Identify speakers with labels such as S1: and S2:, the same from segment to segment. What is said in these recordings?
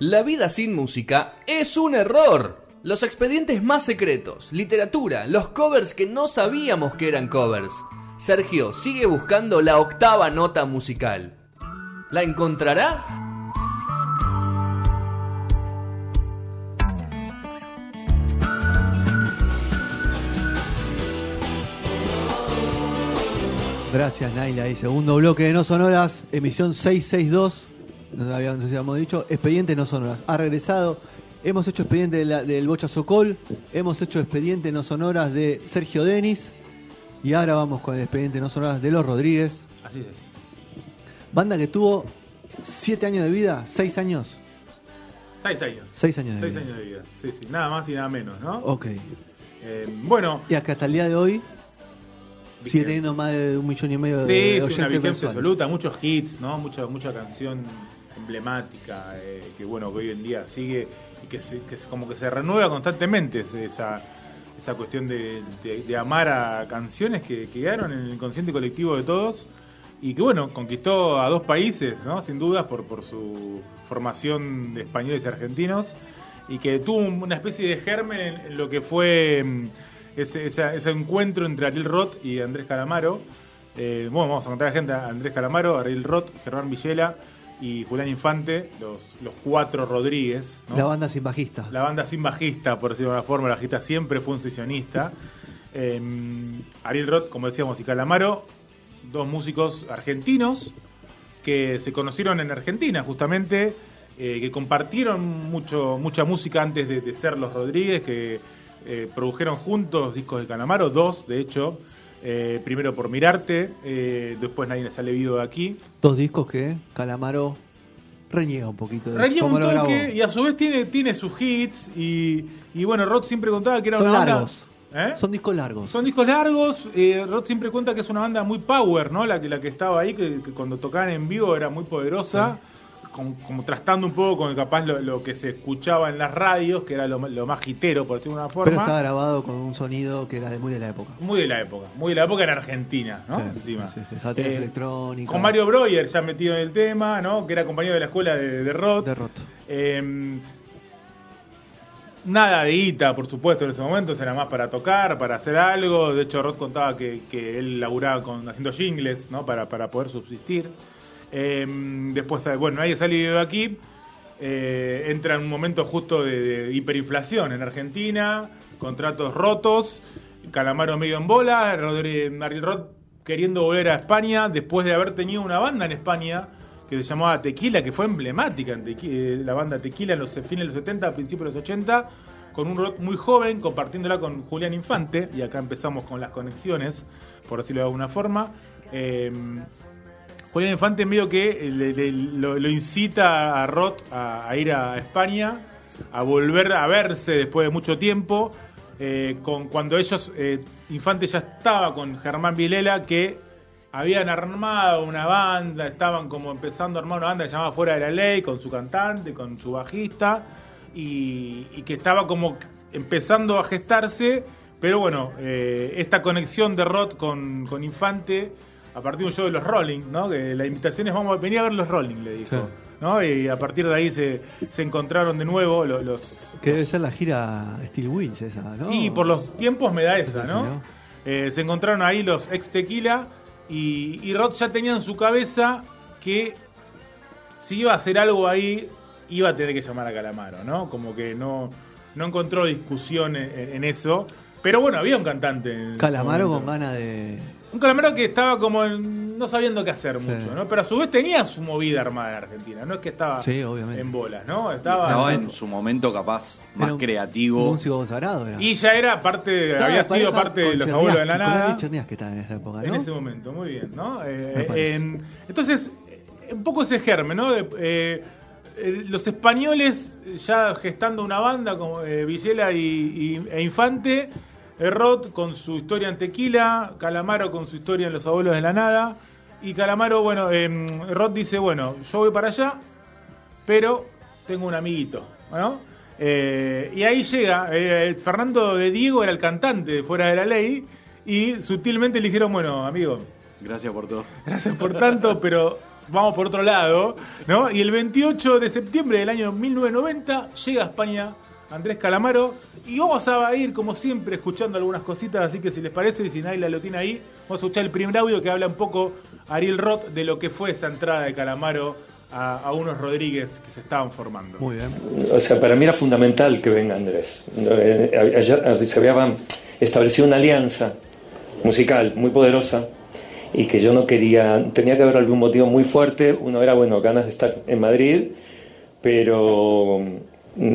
S1: La vida sin música es un error. Los expedientes más secretos, literatura, los covers que no sabíamos que eran covers. Sergio sigue buscando la octava nota musical. ¿La encontrará?
S2: Gracias, Naila. Y segundo bloque de No Sonoras, emisión 662. Nos habíamos, nos habíamos dicho, expediente No Sonoras. Ha regresado. Hemos hecho expediente de la- del Bocha Socol. Hemos hecho expediente No Sonoras de Sergio Denis. Y ahora vamos con el expediente No Sonoras de Los Rodríguez.
S3: Así es.
S2: Banda que tuvo 7 años de vida, 6 años.
S3: Seis años.
S2: 6 años de
S3: Seis
S2: vida.
S3: años de vida. Sí, sí. Nada más y nada menos, ¿no?
S2: Ok.
S3: Eh, bueno.
S2: Y hasta el día de hoy sigue teniendo más de un millón y medio de
S3: Sí, sí, una vigencia
S2: mensuales.
S3: absoluta, muchos hits, ¿no? Mucha, mucha canción emblemática eh, que bueno que hoy en día sigue y que, se, que como que se renueva constantemente es- esa, esa cuestión de, de- de amar a canciones que que quedaron en el inconsciente colectivo de todos y que bueno, conquistó a dos países, ¿no? Sin dudas por, por su formación de españoles y argentinos y que tuvo un- una especie de germen en, en lo que fue mm, ese, esa- ese encuentro entre Ariel Roth y Andrés Calamaro. Eh, bueno, vamos a contar a la gente Andrés Calamaro, Ariel Roth, Germán Villela y Julián Infante, los, los cuatro Rodríguez. ¿no?
S2: La banda sin bajista.
S3: La banda sin bajista, por decirlo de alguna forma, la bajista siempre fue un sesionista. Eh, Ariel Roth, como decíamos, y Calamaro, dos músicos argentinos que se conocieron en Argentina, justamente, eh, que compartieron mucho, mucha música antes de, de ser los Rodríguez, que eh, produjeron juntos discos de Calamaro, dos, de hecho. Eh, primero por Mirarte, eh, después Nadie sale vivo de aquí.
S2: Dos discos que Calamaro reniega un poquito de
S3: Reniega un toque y a su vez tiene, tiene sus hits y, y bueno, Rod siempre contaba que era
S2: Son
S3: una banda-
S2: largos.
S3: ¿Eh?
S2: Son discos largos.
S3: Son discos largos, eh, Rod siempre cuenta que es una banda muy power, ¿no? La que, la que estaba ahí, que, que cuando tocaban en vivo era muy poderosa, como, como trastando un poco con capaz lo, lo que se escuchaba en las radios, que era lo, lo más hitero, por decirlo de una
S2: Pero
S3: forma.
S2: está grabado con un sonido que era de muy de la época.
S3: Muy de la época, muy de la época en Argentina, ¿no?
S2: Sí,
S3: Encima.
S2: sí, sí,
S3: Eh,
S2: electrónicas.
S3: Con Mario Breuer ya metido en el tema, ¿no? Que era compañero de la escuela de, de Rod.
S2: De Roth.
S3: Eh, nada de guita, por supuesto, en ese momento, era más para tocar, para hacer algo. De hecho, Rod contaba que, que él laburaba con, haciendo jingles, ¿no? Para, para poder subsistir. Eh, después, bueno, nadie salió de aquí. Eh, entra en un momento justo de, hiperinflación en Argentina, contratos rotos, Calamaro medio en bola, Ariel Roth queriendo volver a España después de haber tenido una banda en España que se llamaba Tequila, que fue emblemática eh, la banda Tequila en los fines de los 70, principios de los 80, con un rock muy joven, compartiéndola con Julián Infante, y acá empezamos con las conexiones, por decirlo de alguna forma. Eh, Julián Infante medio que le- lo, incita a Roth a, ir a España, a volver a verse después de mucho tiempo, eh, cuando ellos, eh, Infante ya estaba con Germán Vilela, que habían armado una banda, estaban como empezando a armar una banda llamaba Fuera de la Ley, con su cantante, con su bajista, y, que estaba como empezando a gestarse, pero bueno, eh, esta conexión de Roth con Infante, a partir de un show de los Rolling, ¿no? Que la invitación es, vamos, venía a ver los Rolling, le dijo.
S2: Sí.
S3: ¿no? Y a partir de ahí se, se encontraron de nuevo lo- los,
S2: Que debe ser la gira Steel Wheels esa, ¿no?
S3: y por los tiempos me da esa,
S2: sí,
S3: ¿no? Eh, se encontraron ahí los ex tequila y, y Rod ya tenía en su cabeza que si iba a hacer algo ahí, iba a tener que llamar a Calamaro, ¿no? Como que no, no encontró discusión en, en eso. Pero bueno, había un cantante. en
S2: Calamaro con ganas de.
S3: Un Calamaro que estaba como en- no sabiendo qué hacer
S2: Sí.
S3: mucho, ¿no? Pero a su vez tenía su movida armada en Argentina, no es que estaba
S2: Sí, obviamente.
S3: en bolas, ¿no? Estaba,
S4: Estaba en su momento capaz más
S2: Era un
S4: creativo.
S2: Músico consagrado era.
S3: Y ya era parte,
S2: Estaba
S3: había sido parte de los abuelos de la
S2: con
S3: nada.
S2: Andy Cherniaski que estaba en esa época, ¿no?
S3: En ese momento, muy bien, ¿no? Eh, en- entonces, eh, un poco ese germen, ¿no? De, eh, eh, los españoles ya gestando una banda como eh, Villela y, y- e Infante, Rod con su historia en Tequila, Calamaro con su historia en Los Abuelos de la Nada, y Calamaro, bueno, eh, Rod dice, bueno, yo voy para allá, pero tengo un amiguito, ¿no? Eh, y ahí llega, eh, Fernando de Diego era el cantante de Fuera de la Ley, y sutilmente le dijeron, bueno, amigo,
S4: Gracias por todo.
S3: gracias por tanto, pero vamos por otro lado, ¿no? Y el 28 de septiembre del año 1990 llega a España Andrés Calamaro y vamos a ir como siempre escuchando algunas cositas, así que si les parece y si Naila lo tiene ahí, vamos a escuchar el primer audio que habla un poco Ariel Roth de lo que fue esa entrada de Calamaro a, a unos Rodríguez que se estaban formando.
S2: Muy bien.
S5: O sea, para mí era fundamental que venga Andrés. Eh, Ayer se había establecido una alianza musical muy poderosa y que yo no quería, tenía que haber algún motivo muy fuerte. Uno era, bueno, ganas de estar en Madrid, pero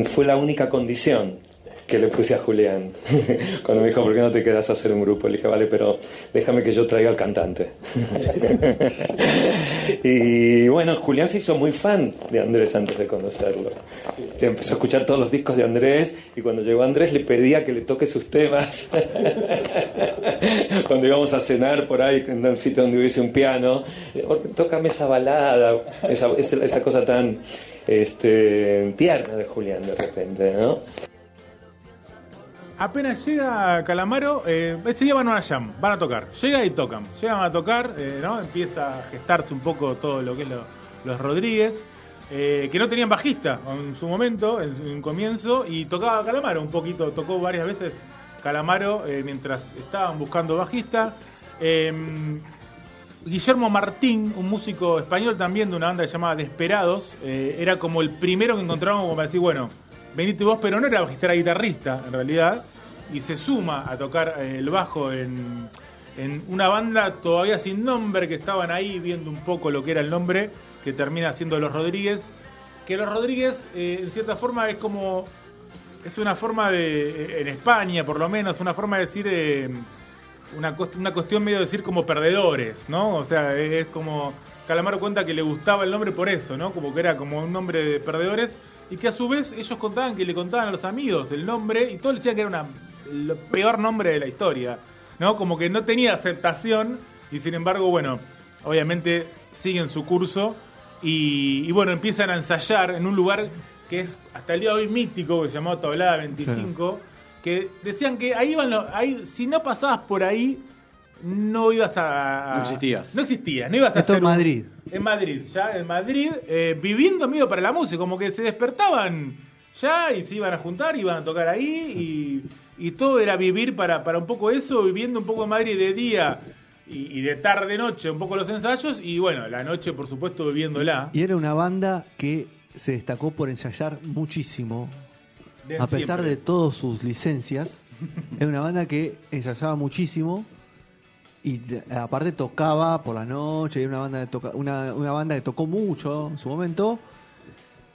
S5: fue la única condición que le puse a Julián cuando me dijo, ¿por qué no te quedas a hacer un grupo? Le dije, vale, pero déjame que yo traiga al cantante. y bueno, Julián se hizo muy fan de Andrés antes de conocerlo. Empezó a escuchar todos los discos de Andrés y cuando llegó Andrés le pedía que le toque sus temas. cuando íbamos a cenar por ahí en un sitio donde hubiese un piano, tócame esa balada, esa, esa cosa tan este, tierna de Julián de repente, ¿no?
S3: Apenas llega Calamaro, eh, ese día van a una jam, van a tocar. Llega y tocan. Llegan a tocar, eh, ¿no? Empieza a gestarse un poco todo lo que es lo- los Rodríguez, eh, que no tenían bajista en su momento, en un comienzo, y tocaba Calamaro un poquito, tocó varias veces Calamaro eh, mientras estaban buscando bajista. Guillermo Martín, un músico español también de una banda llamada Desperados, eh, era como el primero que encontramos como para decir, bueno, venite vos, pero no era bajista, era guitarrista en realidad, y se suma a tocar eh, el bajo en, en una banda todavía sin nombre, que estaban ahí viendo un poco lo que era el nombre, que termina siendo Los Rodríguez, que Los Rodríguez eh, en cierta forma es como, es una forma de, en España por lo menos, una forma de decir... una, una cuestión medio de decir como perdedores, ¿no? O sea, es, como. Calamaro cuenta que le gustaba el nombre por eso, ¿no? Como que era como un nombre de perdedores. Y que a su vez ellos contaban que le contaban a los amigos el nombre y todos le decían que era una, el peor nombre de la historia, ¿no? Como que no tenía aceptación y sin embargo, bueno, obviamente siguen su curso y, y bueno, empiezan a ensayar en un lugar que es hasta el día de hoy mítico, que se llamó Tablada 25 que decían que ahí iban los, ahí, si no pasabas por ahí, no ibas a.
S4: No existías.
S3: No existías, no ibas a
S2: Esto
S3: hacer
S2: en
S3: un-
S2: Madrid.
S3: en Madrid, ya en Madrid, eh, viviendo medio para la música, como que se despertaban ya y se iban a juntar, iban a tocar ahí y, y todo era vivir para, para un poco eso, viviendo un poco en Madrid de día y, y de tarde noche, un poco los ensayos y bueno, la noche por supuesto viviéndola.
S2: Y era una banda que se destacó por ensayar muchísimo,
S3: de
S2: a pesar
S3: siempre.
S2: de todas sus licencias. Era una banda que ensayaba muchísimo y de- aparte tocaba por la noche. Era una banda, de toca, una, una banda que tocó mucho en su momento.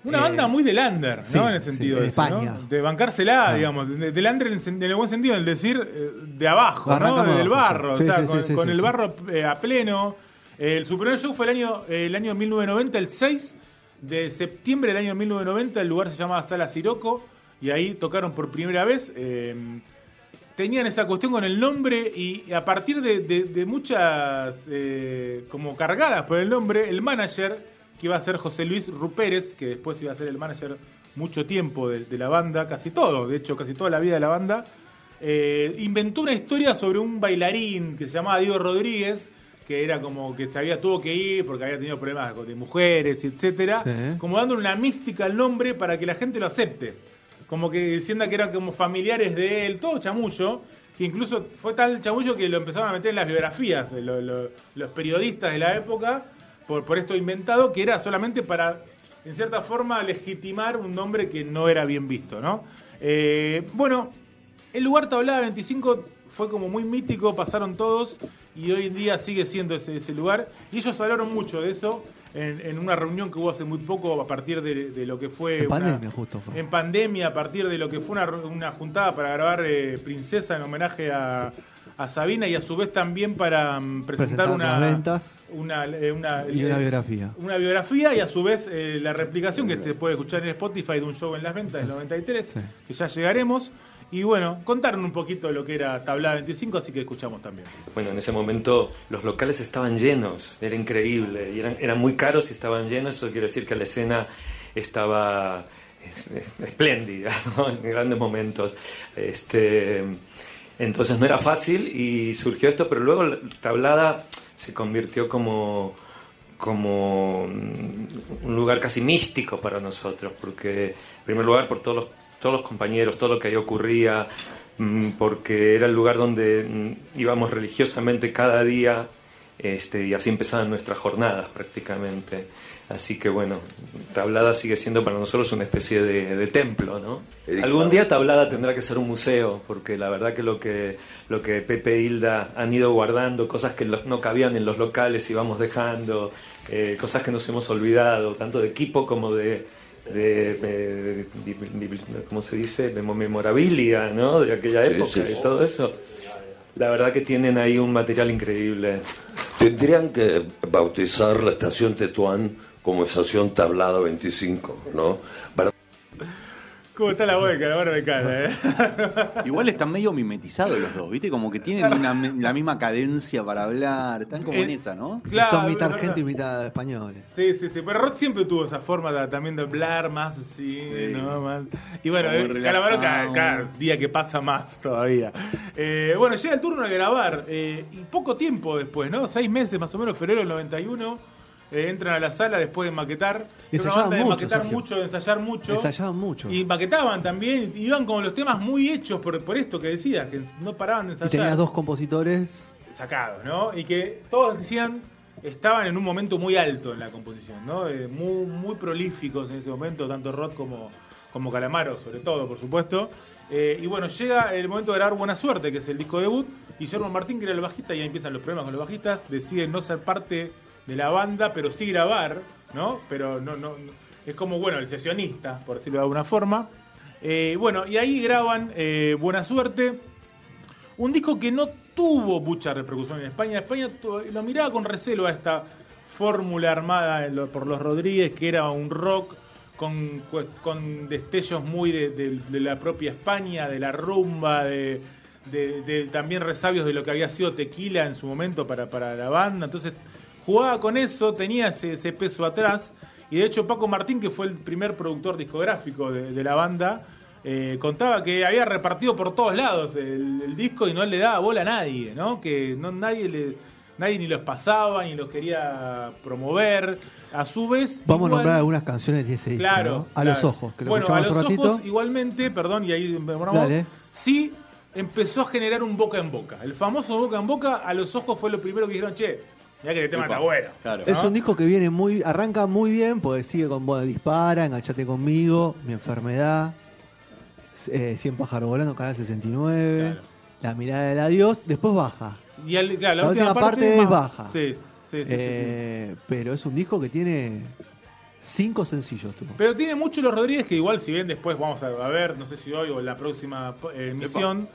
S3: Una
S2: Eh,
S3: banda muy del under, ¿no?
S2: sí,
S3: en el sentido
S2: sí,
S3: de
S2: de
S3: eso,
S2: España.
S3: ¿no? De bancársela,
S2: Ah.
S3: digamos. de- Del under en el, buen sentido, en el decir eh, de abajo, ¿no? Del barro,
S2: sí.
S3: o sea, con, el barro eh, a pleno. Eh, el su primer show fue el año, el año 1990, el 6 de septiembre del año 1990. El lugar se llamaba Sala Siroco y ahí tocaron por primera vez. eh, tenían esa cuestión con el nombre y a partir de, de- de muchas eh, como cargadas por el nombre, el manager que iba a ser José Luis Rupérez, que después iba a ser el manager mucho tiempo de, de la banda, casi todo, de hecho casi toda la vida de la banda, eh, inventó una historia sobre un bailarín que se llamaba Diego Rodríguez, que era como que se había tuvo que ir porque había tenido problemas de mujeres, etcétera,
S2: Sí.
S3: como dándole una mística al nombre para que la gente lo acepte como que sienta que eran como familiares de él, todo chamullo, que incluso fue tal chamullo que lo empezaron a meter en las biografías, eh, lo- los periodistas de la época, por, por esto inventado, que era solamente para, en cierta forma, legitimar un nombre que no era bien visto, ¿no? Eh, bueno, el lugar Tablada 25 fue como muy mítico, pasaron todos, y hoy en día sigue siendo ese, ese lugar, y ellos hablaron mucho de eso. En, en una reunión que hubo hace muy poco a partir de, de lo que fue
S2: En
S3: una-
S2: pandemia, justo fue.
S3: en pandemia a partir de lo que fue una, una juntada para grabar eh, Princesa en homenaje a, a Sabina y a su vez también para mm, presentar, una,
S2: ventas.
S3: una, eh, una-
S2: Y una
S3: eh,
S2: biografía.
S3: una biografía y a su vez eh, la replicación que se puede escuchar en Spotify de un show en las ventas del 93,
S2: Sí.
S3: que ya llegaremos. Y bueno, contaron un poquito lo que era Tablada 25, así que escuchamos también.
S5: Bueno, en ese momento los locales estaban llenos, era increíble, y eran, eran muy caros y estaban llenos, eso quiere decir que la escena estaba es- es- espléndida, ¿no? en grandes momentos. Este, entonces no era fácil y surgió esto, pero luego la tablada se convirtió como, como mm, un lugar casi místico para nosotros, porque en primer lugar por todos los, todos los compañeros, todo lo que ahí ocurría, mm, porque era el lugar donde mm, íbamos religiosamente cada día este, y así empezaban nuestras jornadas prácticamente. Así que bueno, Tablada sigue siendo para nosotros una especie de, de templo, ¿no? Algún día Tablada tendrá que ser un museo, porque la verdad que lo que, lo que Pepe e Hilda han ido guardando, cosas que no cabían en los locales y vamos dejando, eh, cosas que nos hemos olvidado, tanto de equipo como de, de, de- de- de- de- ¿cómo se dice? Memo- memorabilia, ¿no? De aquella época
S6: sí,
S5: y todo eso. La verdad que tienen ahí un material increíble.
S6: Tendrían que bautizar la estación Tetuán como estación Tablada 25, ¿no? Para
S3: ¿Cómo está la voz de Calamaro de cara, eh?
S7: Igual están medio mimetizados los dos, ¿viste? Como que tienen una la misma cadencia para hablar. Están como en
S3: Eh,
S7: esa, ¿no?
S3: Claro,
S2: Son mitad
S3: no, no.
S2: argento y mitad españoles.
S3: Sí, sí, sí. Pero Rod siempre tuvo esa forma de- también de hablar más así, ¿no? Más- Y bueno, eh, Calamaro cada, día que pasa más todavía. Eh, bueno, llega el turno de grabar. eh, y poco tiempo después, ¿no? Seis meses más o menos, febrero del 91. Eh, entran a la sala después de maquetar.
S2: Y
S3: Era una
S2: ensayaban
S3: banda de
S2: mucho,
S3: maquetar
S2: Sergio.
S3: mucho, de ensayar mucho.
S2: Ensayaban mucho.
S3: Y maquetaban también. y Iban con los temas muy hechos por, por esto que decías, que no paraban de
S2: Y
S3: ensayar
S2: tenías dos compositores.
S3: sacados, ¿no? Y que todos decían estaban en un momento muy alto en la composición, ¿no? Eh, muy, muy prolíficos en ese momento, tanto Rod como, como Calamaro, sobre todo, por supuesto. Eh, y bueno, llega el momento de grabar Buena Suerte, que es el disco debut, y Germán Martín, que era el bajista, y ahí empiezan los problemas con los bajistas, decide no ser parte de la banda, pero sí grabar, ¿no? Pero no, no, es como, bueno, el sesionista, por decirlo de alguna forma. Eh, bueno, y ahí graban eh, Buena Suerte, un disco que no tuvo mucha repercusión en España. España lo miraba con recelo a esta fórmula armada por los Rodríguez, que era un rock con, con destellos muy de, de- la propia España, de la rumba, de- de también resabios de lo que había sido Tequila en su momento para, para la banda. Entonces jugaba con eso, tenía ese, ese peso atrás. Y de hecho Paco Martín, que fue el primer productor discográfico de, de la banda, eh, contaba que había repartido por todos lados el, el disco y no le daba bola a nadie, ¿no? Que no nadie le nadie ni los pasaba ni los quería promover. A su vez,
S2: Vamos
S3: igual-
S2: a nombrar algunas canciones de ese disco.
S3: Claro,
S2: ¿no? A
S3: claro.
S2: los ojos, que lo
S3: bueno, a los
S2: un ratito.
S3: ojos igualmente, perdón, y ahí demoramos,
S2: Dale.
S3: sí empezó a generar un boca en boca. El famoso boca en boca, a los ojos fue lo primero que dijeron, che, ya que el tema
S7: Epa,
S3: está bueno.
S7: claro.
S2: Es
S3: ¿no?
S2: un disco que viene muy, arranca muy bien, porque sigue con Boda Dispara, Enganchate conmigo, Mi enfermedad, eh, 100 pájaros volando, Canal 69,
S3: Claro.
S2: La mirada del adiós, después baja.
S3: Y claro, la,
S2: La
S3: última,
S2: última parte es
S3: más-
S2: baja.
S3: Sí, sí, sí, sí, sí.
S2: Eh, Pero es un disco que tiene cinco sencillos.
S3: Pero tiene mucho los Rodríguez que igual, si bien después vamos a, ver, no sé si hoy o en la próxima eh, emisión,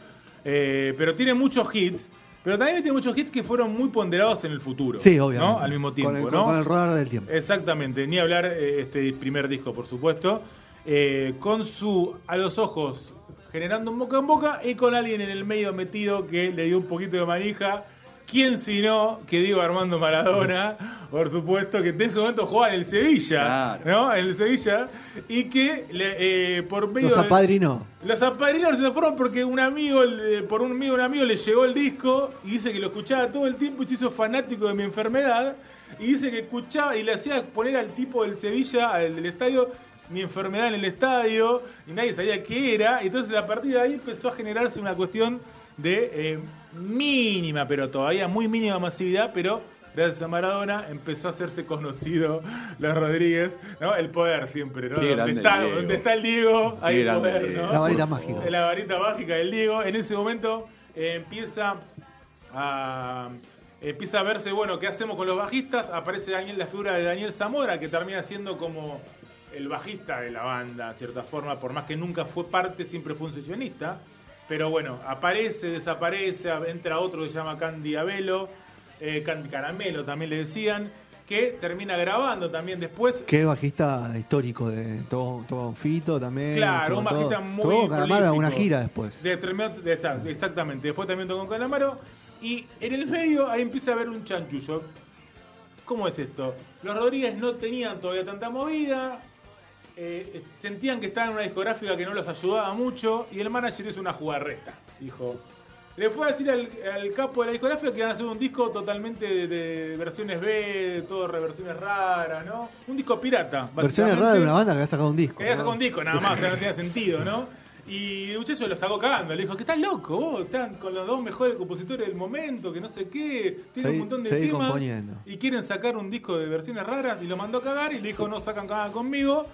S3: eh, pero tiene muchos hits. Pero también tiene muchos hits que fueron muy ponderados en el futuro.
S2: Sí, obviamente.
S3: ¿no? Al mismo tiempo,
S2: Con el,
S3: ¿no?
S2: con el rodar del tiempo.
S3: Exactamente, ni hablar eh, este primer disco, por supuesto, eh, con su a los ojos generando un boca en boca y con alguien en el medio metido que le dio un poquito de manija. ¿Quién si no que Diego Armando Maradona? Por supuesto, que en ese momento jugaba en el Sevilla,
S7: Claro.
S3: ¿no? En el Sevilla, y que le, eh, por medio
S2: Los
S3: de-
S2: apadrinó.
S3: los apadrinos se fueron porque un amigo, le- por un amigo, un amigo le llegó el disco y dice que lo escuchaba todo el tiempo y se hizo fanático de mi enfermedad. Y dice que escuchaba y le hacía poner al tipo del Sevilla, al del estadio, mi enfermedad en el estadio y nadie sabía qué era. Entonces a partir de ahí empezó a generarse una cuestión de eh, mínima, pero todavía muy mínima masividad, pero gracias a Maradona empezó a hacerse conocido los Rodríguez, ¿no? El poder siempre, ¿no? Donde está, donde está el Diego, hay
S7: grande
S3: poder,
S7: Diego.
S3: ¿no?
S2: La varita mágica.
S3: La varita mágica del Diego. En ese momento eh, empieza a empieza a verse, bueno, ¿qué hacemos con los bajistas? Aparece Daniel, la figura de Daniel Zamora, que termina siendo como el bajista de la banda, en cierta forma, por más que nunca fue parte, siempre fue un sesionista. Pero bueno, aparece, desaparece, entra otro que se llama Candy Abelo, eh, Candy Caramelo también le decían, que termina grabando también después.
S2: Que bajista histórico de todo, todo Fito también.
S3: Claro, un
S2: sobre todo.
S3: bajista muy
S2: Todo Calamaro, una gira después.
S3: De, de exactamente. Después también tocó con Calamaro. Y en el medio ahí empieza a haber un chanchullo. ¿Cómo es esto? Los Rodríguez no tenían todavía tanta movida. Eh, sentían que estaban en una discográfica que no los ayudaba mucho. Y el manager hizo una jugarreta. Dijo: le fue a decir al, al capo de la discográfica que iban a hacer un disco totalmente de, de versiones B, de todo reversiones raras, ¿no? Un disco pirata.
S2: Versiones raras de una banda que había sacado un disco.
S3: Que había sacado un disco nada más, o sea, no tenía sentido, ¿no? Y el muchacho lo sacó cagando, le dijo que estás loco, vos, están con los dos mejores compositores del momento, que no sé qué, tiene
S2: Seguí-
S3: un montón de temas y quieren sacar un disco de versiones raras y lo mandó a cagar y le dijo no sacan nada conmigo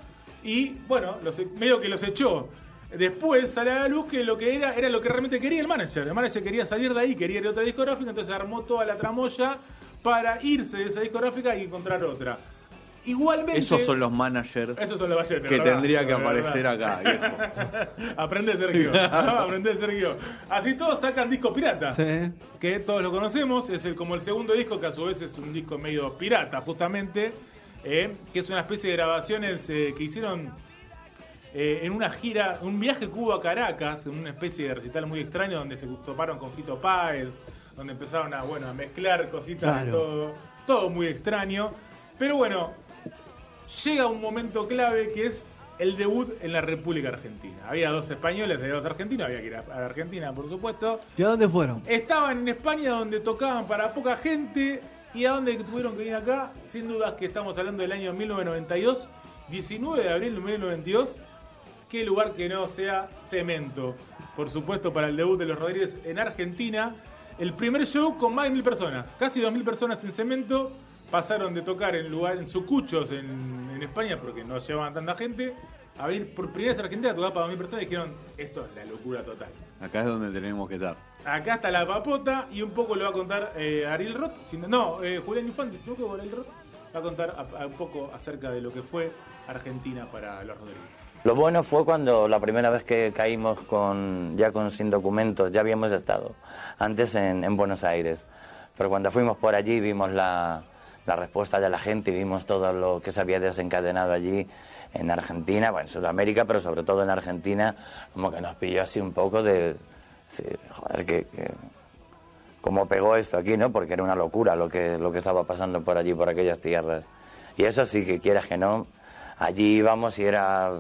S3: y bueno, los, e- medio que los echó. Después sale a la luz que lo que era era lo que realmente quería el manager. El manager quería salir de ahí, quería ir a otra discográfica, entonces armó toda la tramoya para irse de esa discográfica y encontrar otra. Igualmente.
S7: Esos son los managers
S3: Esos son los Balletes,
S7: que
S3: ¿verdad?
S7: tendría que
S3: ¿verdad?
S7: aparecer acá, viejo.
S3: Aprende Sergio. Aprende Sergio. Así todos sacan disco pirata.
S2: Sí.
S3: Que todos lo conocemos. Es el, como el segundo disco, que a su vez es un disco medio pirata, justamente. Eh, que es una especie de grabaciones eh, que hicieron eh, en una gira, un viaje Cuba a Caracas, en una especie de recital muy extraño donde se toparon con Fito Páez, donde empezaron a, bueno, a mezclar cositas de todo. Todo muy extraño. Pero bueno, llega un momento clave que es el debut en la República Argentina. Había dos españoles, había dos argentinos, había que ir a a Argentina, por supuesto.
S2: ¿Y a dónde fueron?
S3: Estaban en España donde tocaban para poca gente y a dónde tuvieron que ir acá, sin dudas que estamos hablando del año 1992, 19 de abril de 1992, qué lugar que no sea cemento. Por supuesto, para el debut de los Rodríguez en Argentina, el primer show con más de mil personas, casi dos mil personas en cemento, pasaron de tocar en lugar en Sucuchos en, en España porque no llevaban tanta gente, a ir por primera vez a Argentina a tocar para dos mil personas y dijeron, esto es la locura total.
S7: Acá es donde tenemos que estar.
S3: Acá está la papota y un poco lo va a contar eh, Ariel Roth. no- eh, Julián Infante, no me equivoco, Ariel Roth va a contar a- a un poco acerca de lo que fue Argentina para los Rodríguez.
S8: Lo bueno fue cuando la primera vez que caímos con, ya con sin documentos, ya habíamos estado antes en, en Buenos Aires, pero cuando fuimos por allí vimos la, la respuesta de la gente y vimos todo lo que se había desencadenado allí en Argentina, bueno, en Sudamérica, pero sobre todo en Argentina, como que nos pilló así un poco de, decir, joder, que, que- cómo pegó esto aquí, ¿no? Porque era una locura lo que, lo que estaba pasando por allí, por aquellas tierras. Y eso sí que quieras que no, allí íbamos y era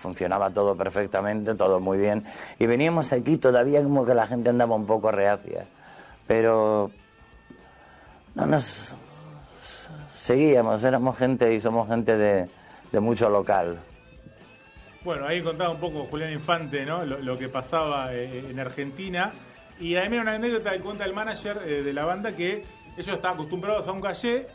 S8: funcionaba todo perfectamente, todo muy bien. Y veníamos aquí todavía como que la gente andaba un poco reacia. Pero no nos seguíamos, éramos gente y somos gente de, de mucho local.
S3: Bueno, ahí contaba un poco Julián Infante, ¿no? Lo, lo que pasaba eh, en Argentina. Y ahí me una anécdota que cuenta el manager eh, de la banda que ellos estaban acostumbrados a un calle,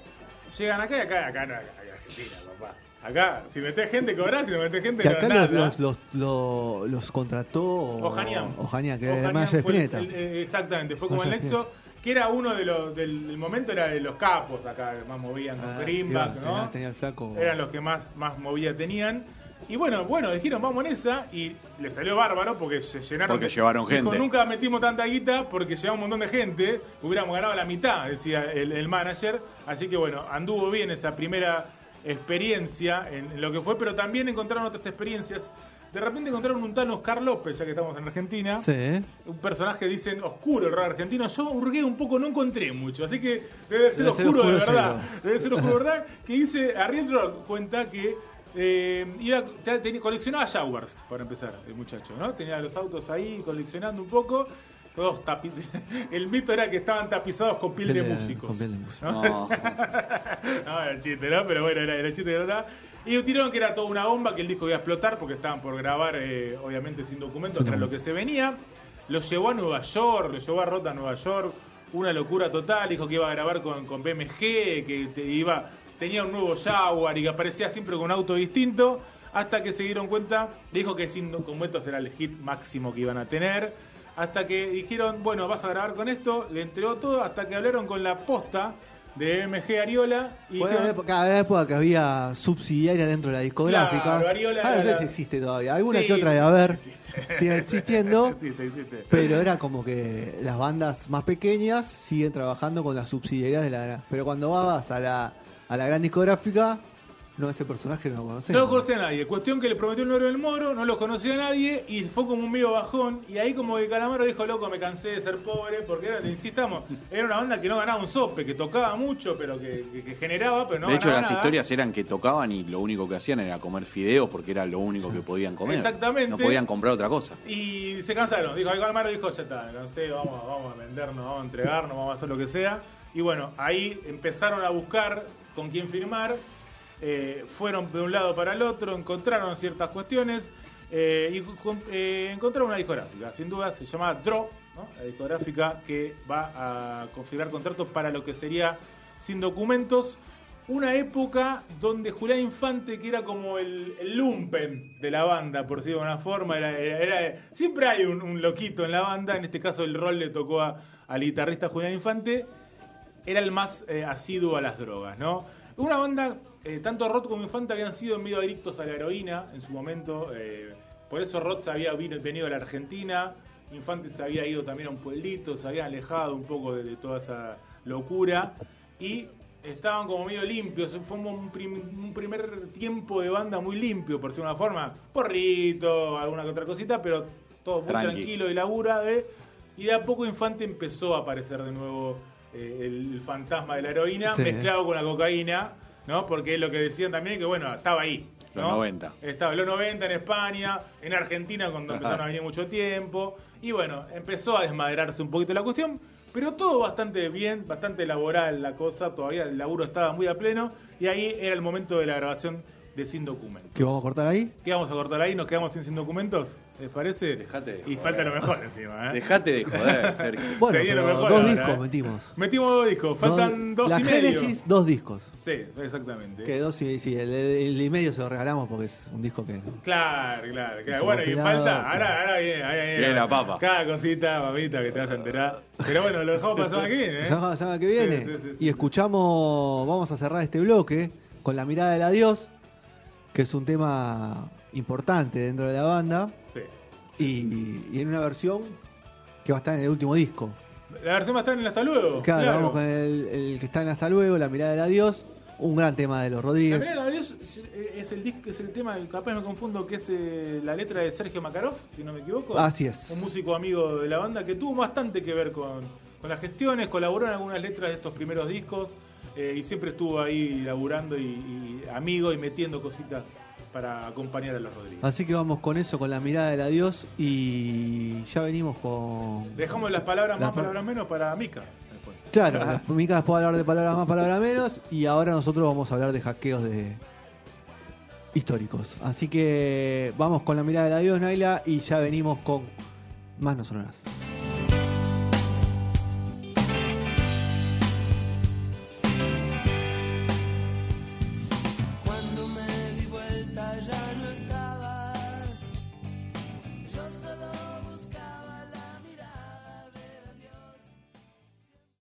S3: llegan acá y acá, acá no, acá, acá Argentina, papá. Acá, si metés gente cobrás, si no metés gente
S2: Que
S3: no
S2: acá
S3: nada.
S2: los, los, los, lo- los contrató
S3: Ojanian.
S2: Ojanian, que era el manager de
S3: el- el- eh, exactamente, fue como el nexo, que era uno de los del, del momento, era de los capos acá, que más movían con
S2: Ah,
S3: Greenback, ¿no?
S2: tenía- tenía el flaco.
S3: Eran los que más, más movida tenían. Y bueno, bueno, dijeron vamos en esa y le salió bárbaro porque se llenaron.
S7: Porque llevaron
S3: Dijo,
S7: gente.
S3: nunca metimos tanta guita porque llevaba un montón de gente. Hubiéramos ganado la mitad, decía el, el manager. Así que bueno, anduvo bien esa primera experiencia en lo que fue, pero también encontraron otras experiencias. De repente encontraron un tal Oscar López, ya que estamos en Argentina.
S2: Sí.
S3: Un personaje, dicen, oscuro el rock argentino. Yo hurgué un poco, no encontré mucho. Así que debe ser
S2: Debe ser
S3: oscuro, de
S2: oscuro
S3: verdad.
S2: cero.
S3: Debe ser oscuro, de verdad. Que dice, Ariel Rock cuenta que eh, iba, te- tenía- coleccionaba Jaguars, para empezar, el muchacho, ¿no? Tenía los autos ahí coleccionando un poco. Todos tapi- El mito era que estaban tapizados con piel de músicos.
S2: con piel de músicos.
S3: ¿no?
S7: No.
S3: no, era el chiste, ¿no? Pero bueno, era, era el chiste de verdad. Y tiraron que era toda una bomba, que el disco iba a explotar porque estaban por grabar, eh, obviamente sin documentos, era lo que se venía. Lo llevó a Nueva York, lo llevó a Rota a Nueva York, una locura total. Dijo que iba a grabar con, con BMG, que te- iba, tenía un nuevo Jaguar y que aparecía siempre con un auto distinto. Hasta que se dieron cuenta, dijo que sin documentos era el hit máximo que iban a tener. Hasta que dijeron, bueno, vas a grabar con esto, le entregó todo, hasta que hablaron con la posta de MG Ariola y
S2: una
S3: dijeron,
S2: época, cada época que había subsidiaria dentro de la discográfica.
S3: Claro, Ariola
S2: Ah, no
S3: era
S2: sé
S3: la-
S2: si existe todavía. Alguna
S3: Sí,
S2: que otra de
S3: sí,
S2: haber.
S3: existe.
S2: Sigue existiendo.
S3: Existe, existe.
S2: Pero era como que las bandas más pequeñas siguen trabajando con las subsidiarias de la. Pero cuando vas a la, a la gran discográfica, No, ese personaje no lo conocemos.
S3: No lo conocía a nadie. Cuestión que le prometió el número del Moro, no lo conocía a nadie y fue como un medio bajón. Y ahí como que Calamaro dijo, loco, me cansé de ser pobre, porque era, insistamos, era una banda que no ganaba un sope, que tocaba mucho, pero que, que- que generaba, pero no
S7: de hecho,
S3: ganaba
S7: las
S3: nada.
S7: historias eran que tocaban y lo único que hacían era comer fideos porque era lo único que podían comer.
S3: Exactamente.
S7: No podían comprar otra cosa.
S3: Y se cansaron. Dijo, Calamaro dijo, ya está, me cansé, vamos, vamos a vendernos, vamos a entregarnos, vamos a hacer lo que sea. Y bueno, ahí empezaron a buscar con quién firmar. eh, fueron de un lado para el otro, encontraron ciertas cuestiones eh, y eh, encontraron una discográfica. Sin duda se llama Draw, ¿no? la discográfica que va a configurar contratos para lo que sería sin documentos. Una época donde Julián Infante, que era como el, lumpen de la banda, por decirlo de alguna forma, era- siempre hay un, un loquito en la banda, en este caso el rol le tocó a- al guitarrista Julián Infante, era el más eh, asiduo a las drogas, ¿no? Una banda, eh, tanto Roth como Infante habían sido medio adictos a la heroína en su momento, eh, por eso Roth se había venido a la Argentina, Infante se había ido también a un pueblito, se habían alejado un poco de, de toda esa locura y estaban como medio limpios, fue un, prim- un primer tiempo de banda muy limpio, por decirlo de una forma, porrito, alguna que otra cosita, pero todo muy
S7: Tranqui.
S3: tranquilo y labura, ¿eh? y de a poco Infante empezó a aparecer de nuevo eh, el, el fantasma de la heroína
S2: Sí.
S3: mezclado con la cocaína, ¿no? Porque es lo que decían también que bueno, estaba ahí.
S7: Los
S3: ¿no?
S7: 90.
S3: Estaba en los 90 en España, en Argentina cuando
S7: Ajá.
S3: empezaron a venir mucho tiempo. Y bueno, empezó a desmadrarse un poquito la cuestión, pero todo bastante bien, bastante laboral la cosa, todavía el laburo estaba muy a pleno y ahí era el momento de la grabación de Sin Documentos.
S2: ¿Qué vamos a cortar ahí?
S3: ¿Qué vamos a cortar ahí? ¿Nos quedamos sin, sin documentos? ¿Les parece?
S7: Dejate de
S3: Y
S7: joder.
S3: falta lo mejor encima, ¿eh?
S7: Dejate de joder, Sergio.
S2: Bueno,
S3: Sería lo mejor
S2: dos
S3: ahora,
S2: discos
S3: ¿eh?
S2: metimos.
S3: Metimos dos discos, faltan dos
S2: la
S3: y medio.
S2: Génesis, dos discos.
S3: Sí, exactamente.
S2: Que dos y sí, el, el y medio se lo regalamos porque es un disco que.
S3: Claro, claro, claro. Bueno, y falta, ahora, ahora viene, ahí viene.
S7: Viene la papa.
S3: Cada cosita, mamita, que te vas a enterar. Pero bueno, lo dejamos para la semana que viene, ¿eh?
S2: La semana- la que viene.
S3: Sí, sí, sí, sí,
S2: y
S3: sí.
S2: escuchamos, vamos a cerrar este bloque con la mirada del adiós, que es un tema importante dentro de la banda
S3: Sí.
S2: y, y en una versión que va a estar en el último disco.
S3: La versión va a estar en el Hasta Luego.
S2: Claro,
S3: claro.
S2: vamos con el, el que está en Hasta Luego, la mirada del adiós, un gran tema de los
S3: La
S2: Rodríguez.
S3: primera de Dios es el disco, es el tema, capaz me confundo, que es eh, la letra de Sergio Makarov, si no me equivoco.
S2: Así es.
S3: Un músico amigo de la banda que tuvo bastante que ver con, con las gestiones, colaboró en algunas letras de estos primeros discos eh, y siempre estuvo ahí laburando y, y amigo y metiendo cositas para acompañar a los Rodríguez.
S2: Así que vamos con eso, con la mirada del adiós y ya venimos con...
S3: Dejamos las palabras
S2: Las
S3: más,
S2: pa-
S3: palabras menos para Mika. después.
S2: Claro, Mica puede hablar de palabras más, palabras menos y ahora nosotros vamos a hablar de hackeos de históricos. Así que vamos con la mirada del adiós, Naila, y ya venimos con más no sonoras.